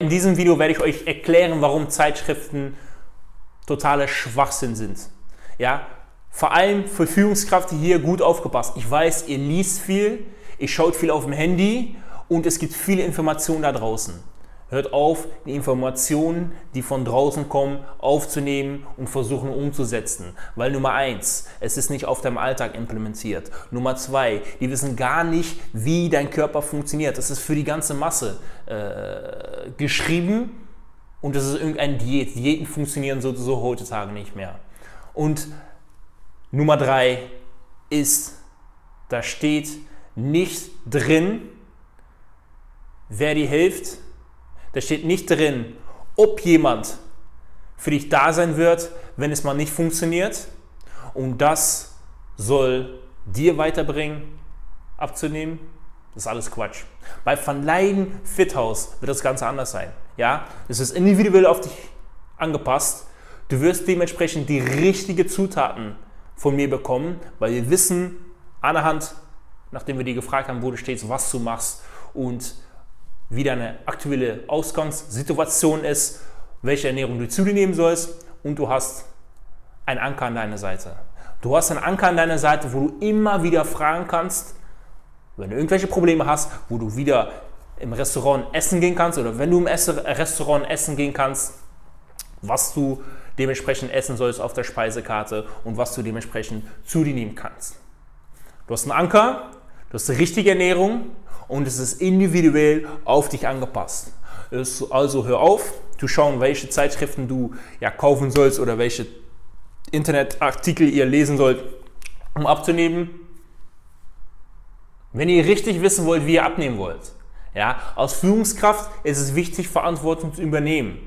In diesem Video werde ich euch erklären, warum Zeitschriften totale Schwachsinn sind. Ja, vor allem für Führungskräfte hier gut aufgepasst. Ich weiß, ihr liest viel, ihr schaut viel auf dem Handy und es gibt viele Informationen da draußen. Hört auf, die Informationen, die von draußen kommen, aufzunehmen und versuchen umzusetzen. Weil Nummer eins, es ist nicht auf deinem Alltag implementiert. Nummer zwei, die wissen gar nicht, wie dein Körper funktioniert. Das ist für die ganze Masse äh, geschrieben und das ist irgendeine Diät. Diäten funktionieren sowieso heutzutage nicht mehr. Und Nummer drei ist, da steht nicht drin, wer dir hilft, da steht nicht drin, ob jemand für dich da sein wird, wenn es mal nicht funktioniert. Und das soll dir weiterbringen, abzunehmen. Das ist alles Quatsch. Bei Van Leiden Fithouse wird das Ganze anders sein. Ja, es ist individuell auf dich angepasst. Du wirst dementsprechend die richtigen Zutaten von mir bekommen, weil wir wissen anhand, nachdem wir dir gefragt haben, wo du stehst, was du machst und wie deine aktuelle Ausgangssituation ist, welche Ernährung du zu dir nehmen sollst und du hast einen Anker an deiner Seite. Du hast einen Anker an deiner Seite, wo du immer wieder fragen kannst, wenn du irgendwelche Probleme hast, wo du wieder im Restaurant essen gehen kannst oder wenn du im Restaurant essen gehen kannst, was du dementsprechend essen sollst auf der Speisekarte und was du dementsprechend zu dir nehmen kannst. Du hast einen Anker, du hast die richtige Ernährung und es ist individuell auf dich angepasst. Also hör auf, zu schauen, welche Zeitschriften du ja, kaufen sollst oder welche Internetartikel ihr lesen sollt, um abzunehmen. Wenn ihr richtig wissen wollt, wie ihr abnehmen wollt, ja, als Führungskraft ist es wichtig, Verantwortung zu übernehmen.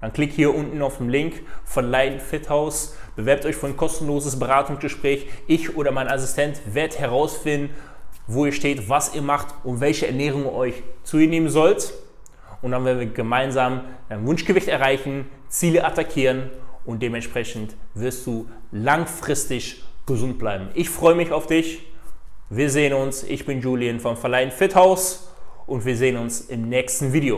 Dann klickt hier unten auf den Link von Leiden Fit House, bewerbt euch für ein kostenloses Beratungsgespräch. Ich oder mein Assistent wird herausfinden, wo ihr steht, was ihr macht und welche Ernährung ihr euch zu ihr nehmen sollt. Und dann werden wir gemeinsam dein Wunschgewicht erreichen, Ziele attackieren und dementsprechend wirst du langfristig gesund bleiben. Ich freue mich auf dich. Wir sehen uns. Ich bin Julian vom Verleihen Fit House und wir sehen uns im nächsten Video.